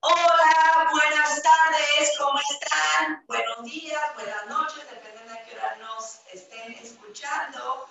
Hola, buenas tardes, ¿cómo están? Buenos días, buenas noches, dependiendo de qué hora nos estén escuchando.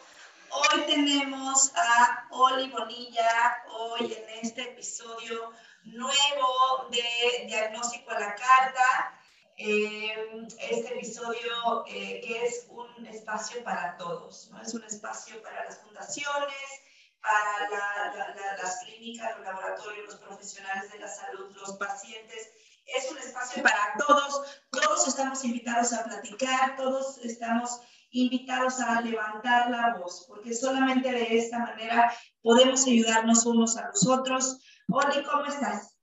Hoy tenemos a Oli Bonilla, hoy en este episodio nuevo de Diagnóstico a la Carta. Eh, este episodio eh, que es un espacio para todos, ¿no? Es un espacio para las fundaciones, para las clínicas, los laboratorios, los profesionales de la salud, los pacientes. Es un espacio para todos. Todos estamos invitados a platicar, todos estamos invitados a levantar la voz, porque solamente de esta manera podemos ayudarnos unos a los otros. Oli, ¿cómo estás?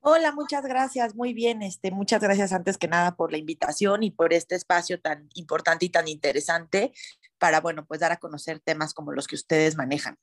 Hola, muchas gracias, muy bien. Este, muchas gracias antes que nada por la invitación y por este espacio tan importante y tan interesante para, bueno, pues dar a conocer temas como los que ustedes manejan.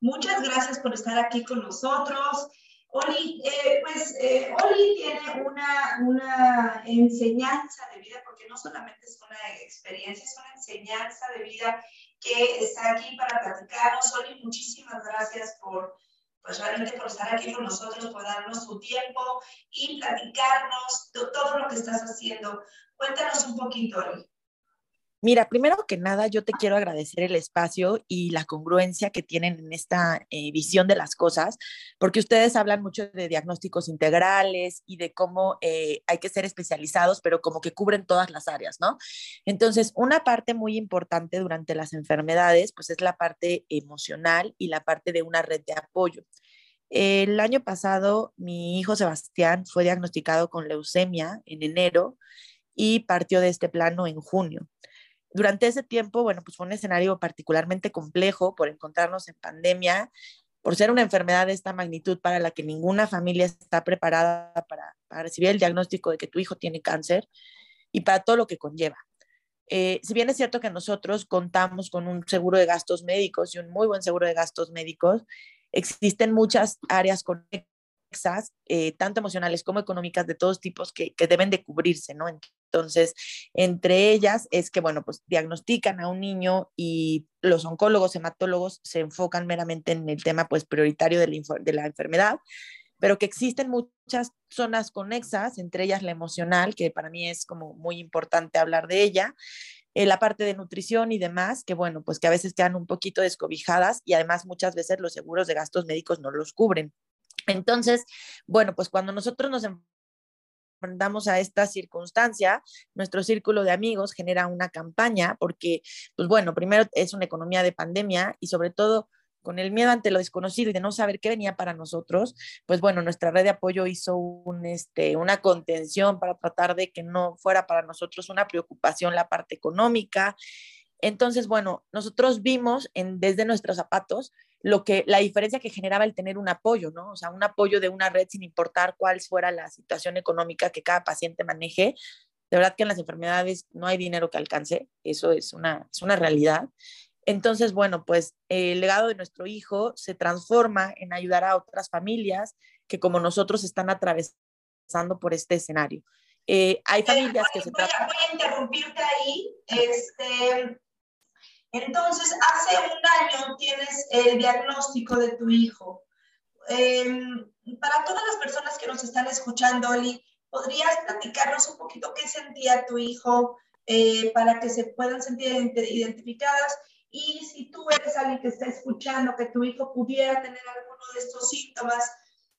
Muchas gracias por estar aquí con nosotros. Oli, eh, pues eh, Oli tiene una, una enseñanza de vida, porque no solamente es una experiencia, es una enseñanza de vida que está aquí para platicarnos. Oli, muchísimas gracias por, pues realmente por estar aquí con nosotros, por darnos tu tiempo y platicarnos todo lo que estás haciendo. Cuéntanos un poquito, Oli. Mira, primero que nada, yo te quiero agradecer el espacio y la congruencia que tienen en esta eh, visión de las cosas, porque ustedes hablan mucho de diagnósticos integrales y de cómo eh, hay que ser especializados, pero como que cubren todas las áreas, ¿no? Entonces, una parte muy importante durante las enfermedades, pues es la parte emocional y la parte de una red de apoyo. El año pasado, mi hijo Sebastián fue diagnosticado con leucemia en enero y partió de este plano en junio. Durante ese tiempo, bueno, pues fue un escenario particularmente complejo por encontrarnos en pandemia, por ser una enfermedad de esta magnitud para la que ninguna familia está preparada para, recibir el diagnóstico de que tu hijo tiene cáncer y para todo lo que conlleva. Eh, si bien es cierto que nosotros contamos con un seguro de gastos médicos y un muy buen seguro de gastos médicos, existen muchas áreas conexas, eh, tanto emocionales como económicas, de todos tipos que, que, deben de cubrirse, ¿no? Entonces, entre ellas es que, bueno, pues diagnostican a un niño y los oncólogos, hematólogos se enfocan meramente en el tema, pues, prioritario de la, enfermedad, pero que existen muchas zonas conexas, entre ellas la emocional, que para mí es como muy importante hablar de ella, eh, la parte de nutrición y demás, que bueno, pues que a veces quedan un poquito descobijadas y además muchas veces los seguros de gastos médicos no los cubren. Entonces, bueno, pues cuando nosotros nos enfrentamos a esta circunstancia, nuestro círculo de amigos genera una campaña porque, pues bueno, primero es una economía de pandemia y sobre todo con el miedo ante lo desconocido y de no saber qué venía para nosotros, pues bueno, nuestra red de apoyo hizo este, una contención para tratar de que no fuera para nosotros una preocupación la parte económica. Entonces, bueno, nosotros vimos en, desde nuestros zapatos lo que la diferencia que generaba el tener un apoyo, ¿no? O sea, un apoyo de una red sin importar cuál fuera la situación económica que cada paciente maneje. De verdad que en las enfermedades no hay dinero que alcance, eso es una, es una realidad. Entonces, bueno, pues el legado de nuestro hijo se transforma en ayudar a otras familias que como nosotros están atravesando por este escenario. Eh, hay familias que se tratan... Voy a interrumpirte ahí. Este, entonces, hace un año tienes el diagnóstico de tu hijo. Em, para todas las personas que nos están escuchando, Oli, ¿podrías platicarnos un poquito qué sentía tu hijo eh, para que se puedan sentir identificadas? Y si tú eres alguien que está escuchando que tu hijo pudiera tener alguno de estos síntomas,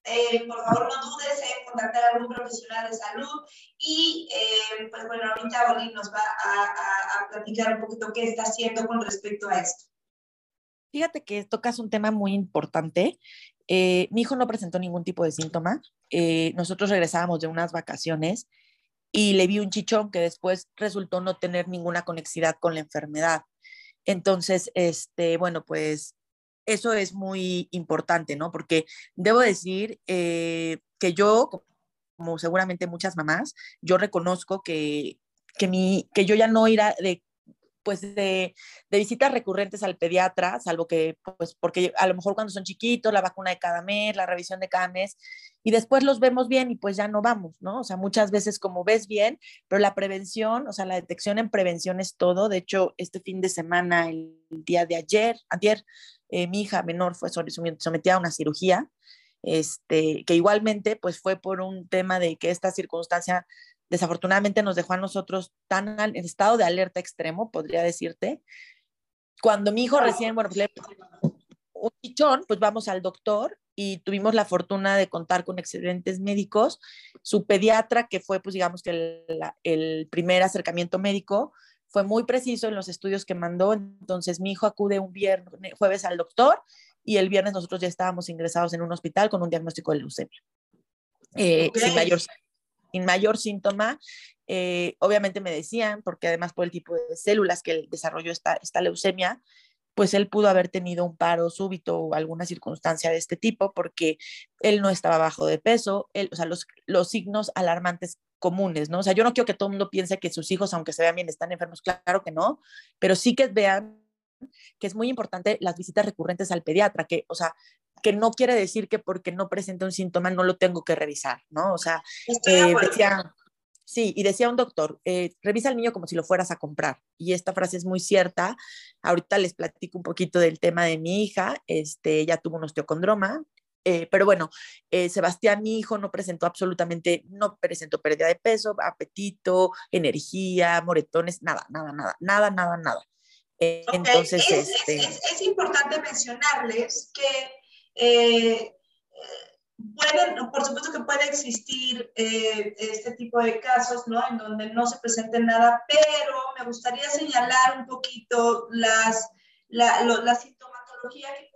eh, por favor no dudes en contactar a algún profesional de salud y eh, pues bueno, ahorita Oli nos va a, a, platicar un poquito qué está haciendo con respecto a esto. Fíjate que tocas un tema muy importante. Eh, mi hijo no presentó ningún tipo de síntoma. nosotros regresábamos de unas vacaciones y le vi un chichón que después resultó no tener ninguna conexidad con la enfermedad. Entonces, este, bueno, pues eso es muy importante, ¿no? Porque debo decir eh, que yo, como seguramente muchas mamás, yo reconozco que, que, mi, que yo ya no irá de pues de, de, visitas recurrentes al pediatra, salvo que, pues porque a lo mejor cuando son chiquitos, la vacuna de cada mes, la revisión de cada mes, y después los vemos bien y pues ya no vamos, ¿no? O sea, muchas veces como ves bien, pero la prevención, o sea, la detección en prevención es todo. De hecho, este fin de semana, el día de ayer, ayer, eh, mi hija menor fue sometida a una cirugía, este, que igualmente pues fue por un tema de que esta circunstancia desafortunadamente nos dejó a nosotros tan en estado de alerta extremo, podría decirte. Cuando mi hijo recién, bueno, pues, un chichón, pues vamos al doctor y tuvimos la fortuna de contar con excelentes médicos. Su pediatra, que fue, pues digamos que el, el primer acercamiento médico, fue muy preciso en los estudios que mandó. Entonces, mi hijo acude un viernes, jueves al doctor y el viernes nosotros ya estábamos ingresados en un hospital con un diagnóstico de leucemia. Eh, sin, mayor, sin mayor síntoma. Eh, obviamente me decían, porque además por el tipo de células que desarrolló esta, esta leucemia, pues él pudo haber tenido un paro súbito o alguna circunstancia de este tipo porque él no estaba bajo de peso, él, o sea, los, los signos alarmantes comunes, ¿no? O sea, yo no quiero que todo el mundo piense que sus hijos, aunque se vean bien, están enfermos, claro que no, pero sí que vean que es muy importante las visitas recurrentes al pediatra, que, o sea, que no quiere decir que porque no presenta un síntoma no lo tengo que revisar, ¿no? O sea, eh, decía, sí, y decía un doctor, eh, revisa al niño como si lo fueras a comprar. Y esta frase es muy cierta. Ahorita les platico un poquito del tema de mi hija, este, ella tuvo un osteocondroma, eh, pero bueno, eh, Sebastián, mi hijo, no presentó absolutamente, no presentó pérdida de peso, apetito, energía, moretones, nada, nada, nada, nada, nada, nada. Eh, entonces, es, este... es, importante mencionarles que pueden, por supuesto que puede existir este tipo de casos, ¿no? En donde no se presente nada, pero me gustaría señalar un poquito las, la, la sintomatología que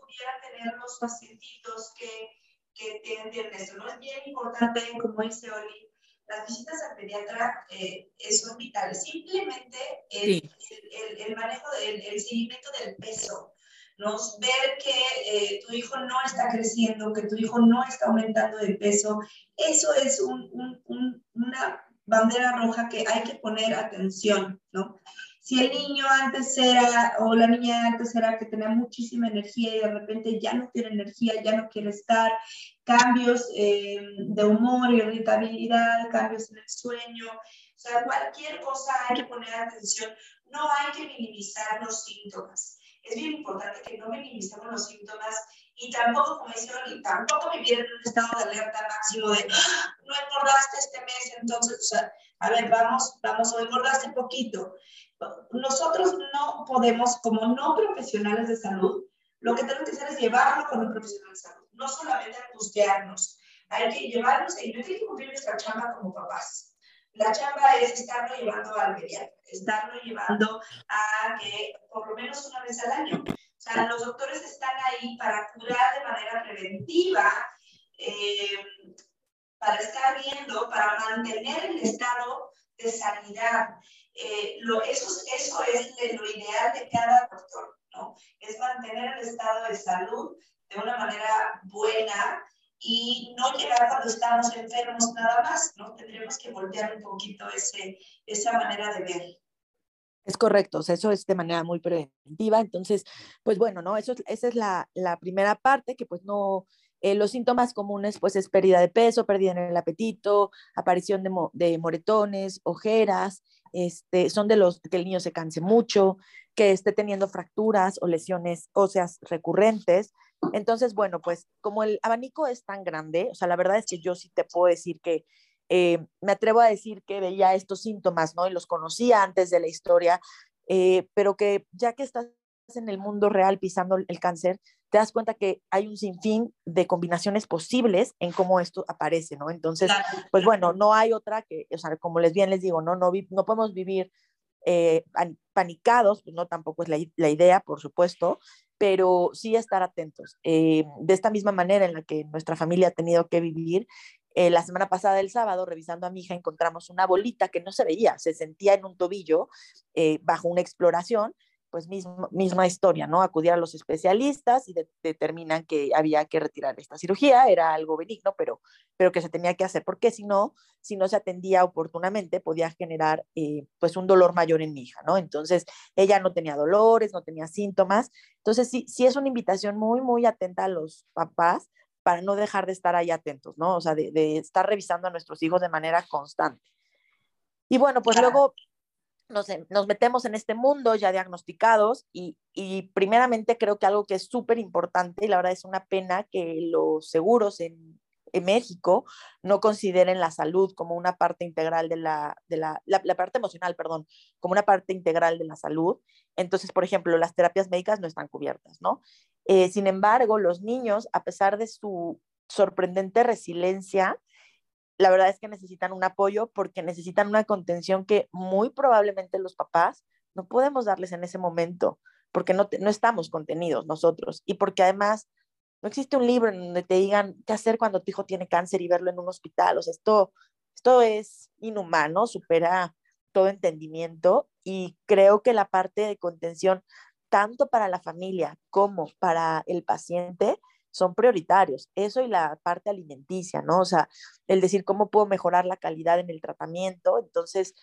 tener los pacientitos que, que tienen esto, ¿no? Es bien importante, como dice Oli, las visitas al pediatra eh, son vitales. Simplemente el, el, el manejo del el seguimiento del peso, ¿no? ver que eh, tu hijo no está creciendo, que tu hijo no está aumentando de peso, eso es un, un, una bandera roja que hay que poner atención, ¿no? si el niño antes era, o la niña antes era que tenía muchísima energía y de repente ya no tiene energía, ya no quiere estar, cambios eh, de humor, irritabilidad, cambios en el sueño, o sea, cualquier cosa hay que poner atención, no hay que minimizar los síntomas. Es bien importante que no minimicemos los síntomas y tampoco, como hicieron, tampoco vivir en un estado de alerta máximo de ¡Ah! no engordaste este mes, entonces, o sea, a ver, vamos, vamos, o engordaste poquito nosotros no podemos, como no profesionales de salud, lo que tenemos que hacer es llevarlo con un profesional de salud, no solamente angustiarnos, hay que llevarnos y no hay que cumplir nuestra chamba como papás. La chamba es estarlo llevando al pediatra, estarlo llevando a que por lo menos una vez al año. O sea, los doctores están ahí para curar de manera preventiva, eh, para estar viendo, para mantener el estado de sanidad. Eh, lo, eso, eso es lo ideal de cada doctor, ¿no? Es mantener el estado de salud de una manera buena y no llegar cuando estamos enfermos nada más, ¿no? Tendremos que voltear un poquito ese, esa manera de ver. Es correcto, o sea, eso es de manera muy preventiva. Entonces, pues bueno, ¿no? Eso, esa es la, la primera parte, que pues no, eh, los síntomas comunes, pues es pérdida de peso, pérdida en el apetito, aparición de, de moretones, ojeras, este, son de los que el niño se canse mucho, que esté teniendo fracturas o lesiones óseas recurrentes. Entonces, bueno, pues como el abanico es tan grande, o sea, la verdad es que yo sí te puedo decir que eh, me atrevo a decir que veía estos síntomas, ¿no? Y los conocía antes de la historia, eh, pero que ya que estás en el mundo real pisando el cáncer, te das cuenta que hay un sinfín de combinaciones posibles en cómo esto aparece, ¿no? Entonces, pues bueno, no hay otra que, o sea, como les bien les digo, no, no, no podemos vivir eh, panicados, pues no tampoco es la, la, idea, por supuesto, pero sí estar atentos. Eh, de esta misma manera en la que nuestra familia ha tenido que vivir, eh, la semana pasada, el sábado, revisando a mi hija, encontramos una bolita que no se veía, se sentía en un tobillo bajo una exploración pues misma historia, ¿no? Acudir a los especialistas y determinan que había que retirar esta cirugía, era algo benigno, pero, pero que se tenía que hacer, porque si no, si no se atendía oportunamente, podía generar eh, pues un dolor mayor en mi hija, ¿no? Entonces, ella no tenía dolores, no tenía síntomas, entonces sí, sí es una invitación muy, muy atenta a los papás para no dejar de estar ahí atentos, ¿no? O sea, de, de estar revisando a nuestros hijos de manera constante. Y bueno, pues luego nos, nos, metemos en este mundo ya diagnosticados y, y primeramente creo que algo que es súper importante y la verdad es una pena que los seguros en, en, México no consideren la salud como una parte integral de la, de la, la, la, parte emocional, perdón, como una parte integral de la salud. Entonces, por ejemplo, las terapias médicas no están cubiertas, ¿no? Eh, sin embargo, los niños, a pesar de su sorprendente resiliencia, la verdad es que necesitan un apoyo porque necesitan una contención que muy probablemente los papás no podemos darles en ese momento porque no, no estamos contenidos nosotros y porque además no existe un libro en donde te digan qué hacer cuando tu hijo tiene cáncer y verlo en un hospital. Esto, esto es inhumano, supera todo entendimiento y creo que la parte de contención, tanto para la familia como para el paciente, son prioritarios. Eso y la parte alimenticia, ¿no? O sea, el decir cómo puedo mejorar la calidad en el tratamiento. Entonces,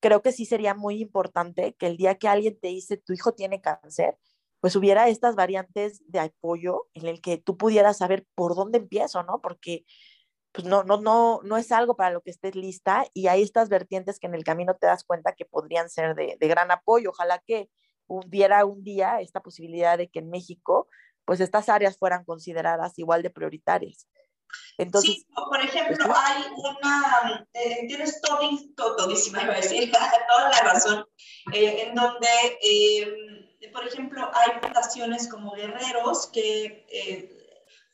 creo que sí sería muy importante que el día que alguien te dice tu hijo tiene cáncer, pues hubiera estas variantes de apoyo en el que tú pudieras saber por dónde empiezo, ¿no? Porque pues no, no, no, no es algo para lo que estés lista y hay estas vertientes que en el camino te das cuenta que podrían ser de, de gran apoyo. Ojalá que hubiera un día esta posibilidad de que en México pues estas áreas fueran consideradas igual de prioritarias. Entonces, sí, por ejemplo, hay una, eh, tienes todo, todísima, iba a decir, toda la razón, eh, en donde, eh, por ejemplo, hay fundaciones como Guerreros que eh,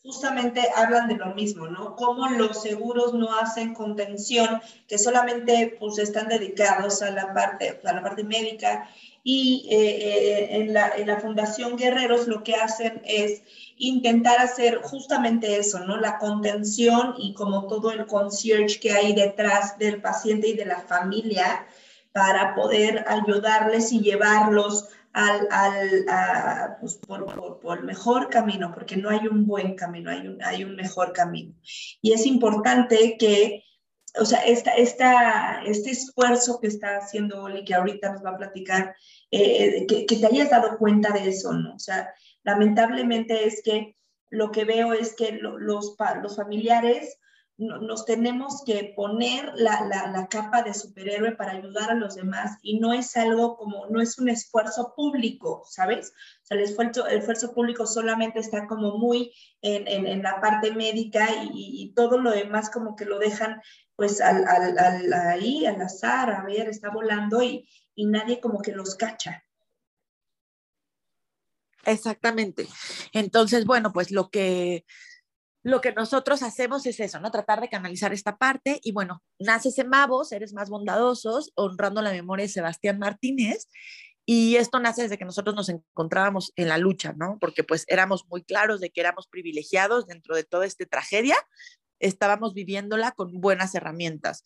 justamente hablan de lo mismo, ¿no? Cómo los seguros no hacen contención, que solamente pues están dedicados a la parte, a la parte médica y eh, eh, en, la, en, la, Fundación Guerreros lo que hacen es intentar hacer justamente eso, ¿no? La contención y como todo el concierge que hay detrás del paciente y de la familia para poder ayudarles y llevarlos al, al pues por, por, por, el mejor camino, porque no hay un buen camino, hay un, hay un mejor camino. Y es importante que o sea, esta, esta, este esfuerzo que está haciendo Oli, que ahorita nos va a platicar, eh, que, que, te hayas dado cuenta de eso, ¿no? O sea, lamentablemente es que lo que veo es que lo, los, los familiares nos tenemos que poner la, la, la, capa de superhéroe para ayudar a los demás y no es algo como, no es un esfuerzo público, ¿sabes? O sea, el esfuerzo, el esfuerzo público solamente está como muy en, en, en la parte médica y, y, todo lo demás como que lo dejan pues al, al, al, ahí, al azar, a ver, está volando y, y nadie como que los cacha. Exactamente. Entonces, bueno, pues lo que lo que nosotros hacemos es eso, ¿no? Tratar de canalizar esta parte y bueno, naces en Mavos, eres más bondadosos, honrando la memoria de Sebastián Martínez y esto nace desde que nosotros nos encontrábamos en la lucha, ¿no? Porque pues éramos muy claros de que éramos privilegiados dentro de toda esta tragedia, estábamos viviéndola con buenas herramientas.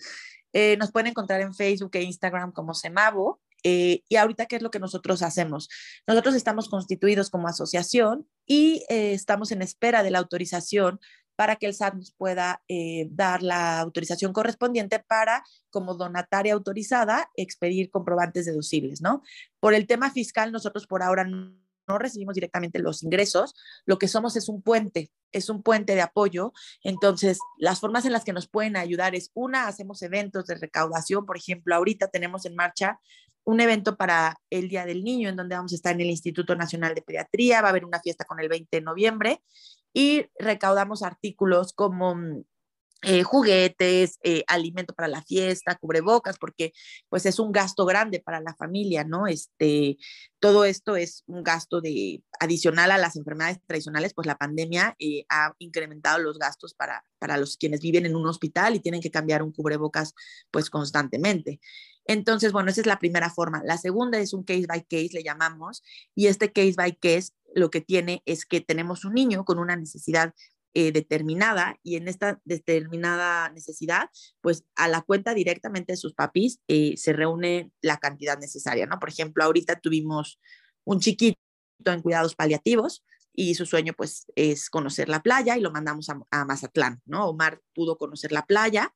Eh, nos pueden encontrar en Facebook e Instagram como Semavo. Eh, y ahorita, ¿qué es lo que nosotros hacemos? Nosotros estamos constituidos como asociación y eh, estamos en espera de la autorización para que el SAT nos pueda eh, dar la autorización correspondiente para, como donataria autorizada, expedir comprobantes deducibles, ¿no? Por el tema fiscal, nosotros por ahora no no recibimos directamente los ingresos, lo que somos es un puente, es un puente de apoyo. Entonces, las formas en las que nos pueden ayudar es, una, hacemos eventos de recaudación, por ejemplo, ahorita tenemos en marcha un evento para el Día del Niño, en donde vamos a estar en el Instituto Nacional de Pediatría, va a haber una fiesta con el 20 de noviembre y recaudamos artículos como mm, eh, juguetes, eh, alimento para la fiesta, cubrebocas, porque pues es un gasto grande para la familia, ¿no? Este, todo esto es un gasto de adicional a las enfermedades tradicionales, pues la pandemia eh, ha incrementado los gastos para, para los quienes viven en un hospital y tienen que cambiar un cubrebocas pues constantemente. Entonces, bueno, esa es la primera forma. La segunda es un case by case, le llamamos, y este case by case lo que tiene es que tenemos un niño con una necesidad eh, determinada y en esta determinada necesidad, pues a la cuenta directamente de sus papis eh, se reúne la cantidad necesaria, ¿no? Por ejemplo, ahorita tuvimos un chiquito en cuidados paliativos y su sueño pues es conocer la playa y lo mandamos a, Mazatlán, ¿no? Omar pudo conocer la playa.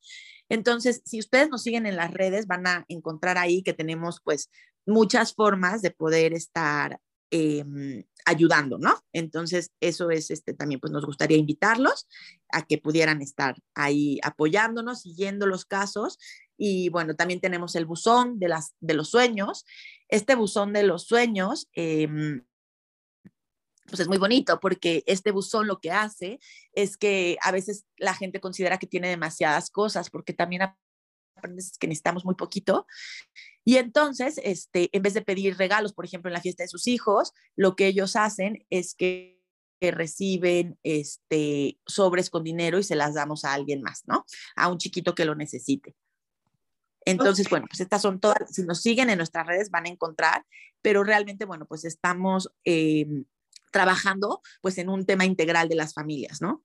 Entonces, si ustedes nos siguen en las redes, van a encontrar ahí que tenemos pues muchas formas de poder estar em, ayudando, ¿no? Entonces, eso es, este, también pues nos gustaría invitarlos a que pudieran estar ahí apoyándonos, siguiendo los casos. Y bueno, también tenemos el buzón de, las, de los sueños. Este buzón de los sueños, eh, pues es muy bonito porque este buzón lo que hace es que a veces la gente considera que tiene demasiadas cosas porque también aprendes que necesitamos muy poquito. Y entonces, este, en vez de pedir regalos, por ejemplo, en la fiesta de sus hijos, lo que ellos hacen es que reciben este, sobres con dinero y se las damos a alguien más, ¿no? A un chiquito que lo necesite. Entonces, bueno, pues estas son todas, si nos siguen en nuestras redes van a encontrar, pero realmente, bueno, pues estamos em, trabajando pues en un tema integral de las familias, ¿no?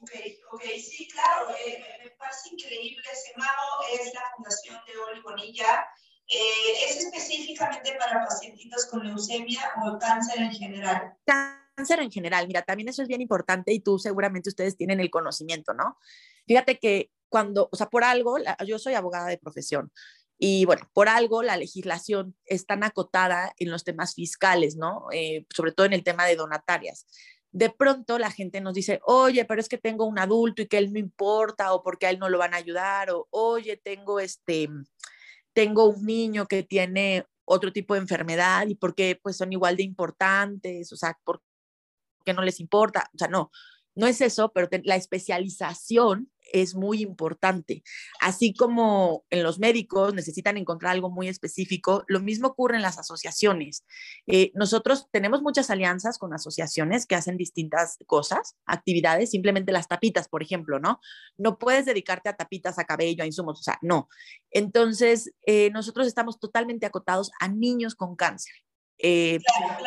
Ok, ok, sí, claro, eh, me parece increíble. Semamo es la fundación de Oli Bonilla. Eh, ¿Es específicamente para pacientitos con leucemia o cáncer en general? Cáncer en general, mira, también eso es bien importante y tú seguramente ustedes tienen el conocimiento, ¿no? Fíjate que cuando, o sea, por algo, yo soy abogada de profesión, y bueno, por algo la legislación es tan acotada en los temas fiscales, ¿no? Eh, sobre todo en el tema de donatarias. De pronto la gente nos dice, oye, pero es que tengo un adulto y que él no importa, o porque a él no lo van a ayudar, o oye, tengo este, tengo un niño que tiene otro tipo de enfermedad y porque pues son igual de importantes, o sea, ¿por qué no les importa? O sea, no, no es eso, pero la especialización es muy importante. Así como en los médicos necesitan encontrar algo muy específico, lo mismo ocurre en las asociaciones. Eh, nosotros tenemos muchas alianzas con asociaciones que hacen distintas cosas, actividades, simplemente las tapitas, por ejemplo, ¿no? No puedes dedicarte a tapitas, a cabello, a insumos, o sea, no. Entonces, eh, nosotros estamos totalmente acotados a niños con cáncer. Eh,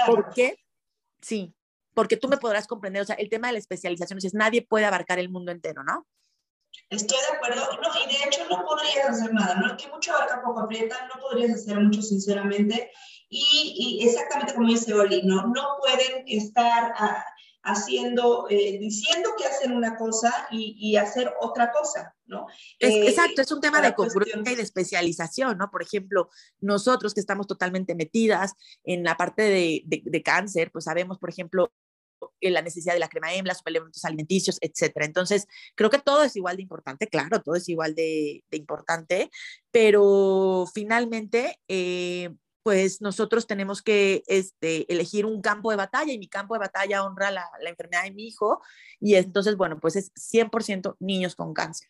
¿Por qué? Sí, porque tú me podrás comprender, o sea, el tema de la especialización, es nadie puede abarcar el mundo entero, ¿no? Estoy de acuerdo, no, y de hecho no podrías hacer nada, ¿no? Que mucho abarca poco aprieta, no podrías hacer mucho sinceramente, y, y exactamente como dice Oli, ¿no? No pueden estar ah, haciendo, eh, diciendo que hacen una cosa y, y hacer otra cosa, ¿no? Eh, exacto, es un tema de congruencia y de especialización, ¿no? Por ejemplo, nosotros que estamos totalmente metidas en la parte de, de, de cáncer, pues sabemos, por ejemplo, la necesidad de la crema EM, los suplementos alimenticios, etcétera. Entonces, creo que todo es igual de importante, claro, todo es igual de, importante, pero finalmente, eh, pues nosotros tenemos que este, elegir un campo de batalla y mi campo de batalla honra la, la enfermedad de mi hijo y entonces, bueno, pues es 100% niños con cáncer.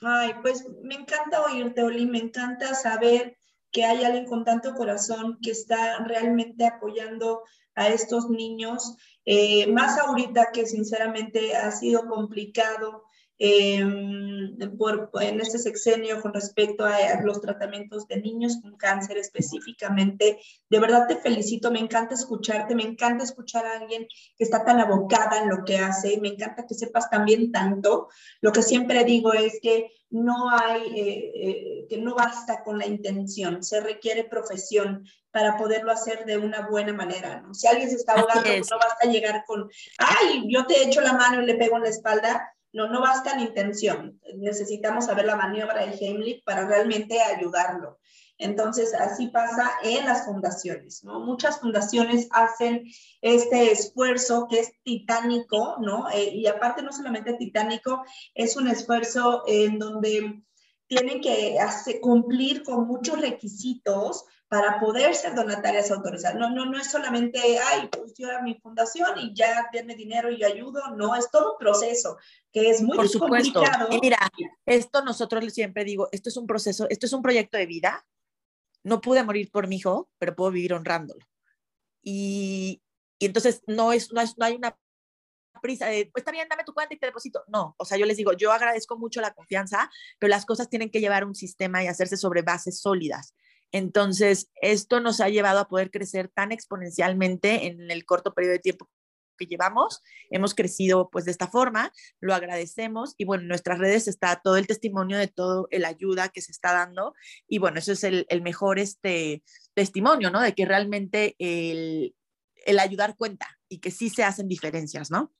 Ay, pues me encanta oírte, Oli, me encanta saber que hay alguien con tanto corazón que está realmente apoyando a estos niños, eh, más ahorita que sinceramente ha sido complicado Em, por, en este sexenio con respecto a, los tratamientos de niños con cáncer específicamente. De verdad te felicito, me encanta escucharte, me encanta escuchar a alguien que está tan abocada en lo que hace, me encanta que sepas también tanto. Lo que siempre digo es que no hay, eh, eh, que no basta con la intención, se requiere profesión para poderlo hacer de una buena manera. ¿no? Si alguien se está ahogando, no basta llegar con, ay, yo te echo la mano y le pego en la espalda no, no basta la intención, necesitamos saber la maniobra de Heimlich para realmente ayudarlo. Entonces, así pasa en las fundaciones. Muchas fundaciones hacen este esfuerzo que es titánico, ¿no? Eh, y aparte, no solamente titánico, es un esfuerzo en donde tienen que cumplir con muchos requisitos para poder ser donatarias autorizadas. No, no, no es solamente, ay, pues yo era mi fundación y ya tiene dinero y yo ayudo. No, es todo un proceso que es muy Por supuesto. Y mira, esto nosotros siempre digo, esto es un proceso, esto es un proyecto de vida. No pude morir por mi hijo, pero puedo vivir honrándolo. Y, y entonces no, es, no, es, no hay una prisa de, pues está bien, dame tu cuenta y te deposito. No, o sea, yo les digo, yo agradezco mucho la confianza, pero las cosas tienen que llevar un sistema y hacerse sobre bases sólidas. Entonces, esto nos ha llevado a poder crecer tan exponencialmente en el corto periodo de tiempo que llevamos. Hemos crecido pues de esta forma, lo agradecemos y bueno, en nuestras redes está todo el testimonio de todo el ayuda que se está dando y bueno, eso es el, mejor este, testimonio, ¿no? De que realmente el, el ayudar cuenta y que sí se hacen diferencias, ¿no?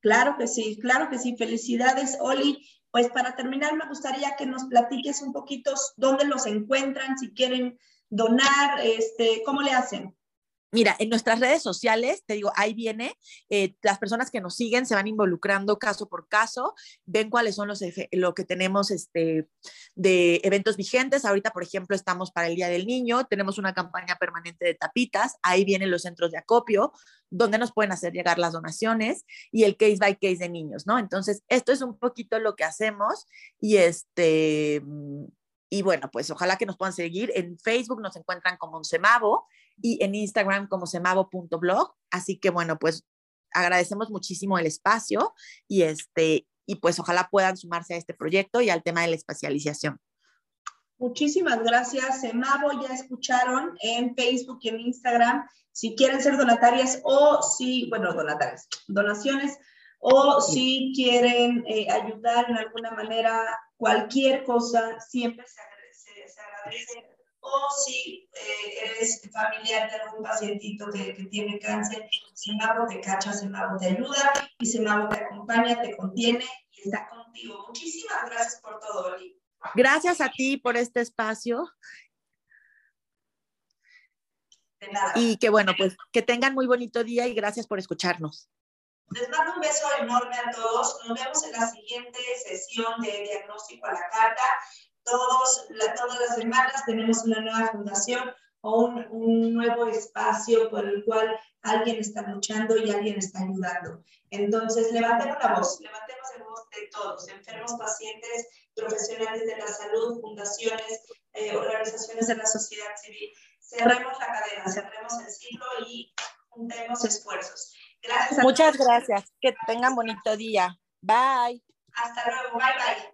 Claro que sí, claro que sí. Felicidades, Oli. Pues para terminar, me gustaría que nos platiques un poquito dónde los encuentran, si quieren donar, este, ¿cómo le hacen? Mira, en nuestras redes sociales, te digo, ahí viene, eh, las personas que nos siguen se van involucrando caso por caso, ven cuáles son los lo que tenemos este, de eventos vigentes. Ahorita, por ejemplo, estamos para el Día del Niño, tenemos una campaña permanente de tapitas, ahí vienen los centros de acopio, donde nos pueden hacer llegar las donaciones y el case by case de niños, ¿no? Entonces, esto es un poquito lo que hacemos y este y bueno, pues ojalá que nos puedan seguir. En Facebook nos encuentran como Semavo y en Instagram como semavo.blog. Así que bueno, pues agradecemos muchísimo el espacio y este y pues ojalá puedan sumarse a este proyecto y al tema de la espacialización. Muchísimas gracias, Semavo. Ya escucharon en Facebook y en Instagram. Si quieren ser donatarias o si, bueno, donatarias, donaciones, o si quieren eh, ayudar en alguna manera cualquier cosa siempre se agradece, O si eh, eres familiar de algún pacientito que, que tiene cáncer, Simago te cacha, Simago te ayuda y Simago te acompaña, te contiene y está contigo. Muchísimas gracias por todo, Oli. Gracias a ti por este espacio. De nada. Y que bueno, pues que tengan muy bonito día y gracias por escucharnos. Les mando un beso enorme a todos. Nos vemos en la siguiente sesión de diagnóstico a la carta. Todos, todas las semanas tenemos una nueva fundación o un, un, nuevo espacio por el cual alguien está luchando y alguien está ayudando. Entonces, levantemos la voz, levantemos la voz de todos, enfermos, pacientes, profesionales de la salud, fundaciones, eh, organizaciones de la sociedad civil. Cerremos la cadena, cerremos el ciclo y juntemos esfuerzos. Gracias. Muchas gracias. Que tengan bonito día. Bye. Hasta luego. Bye bye.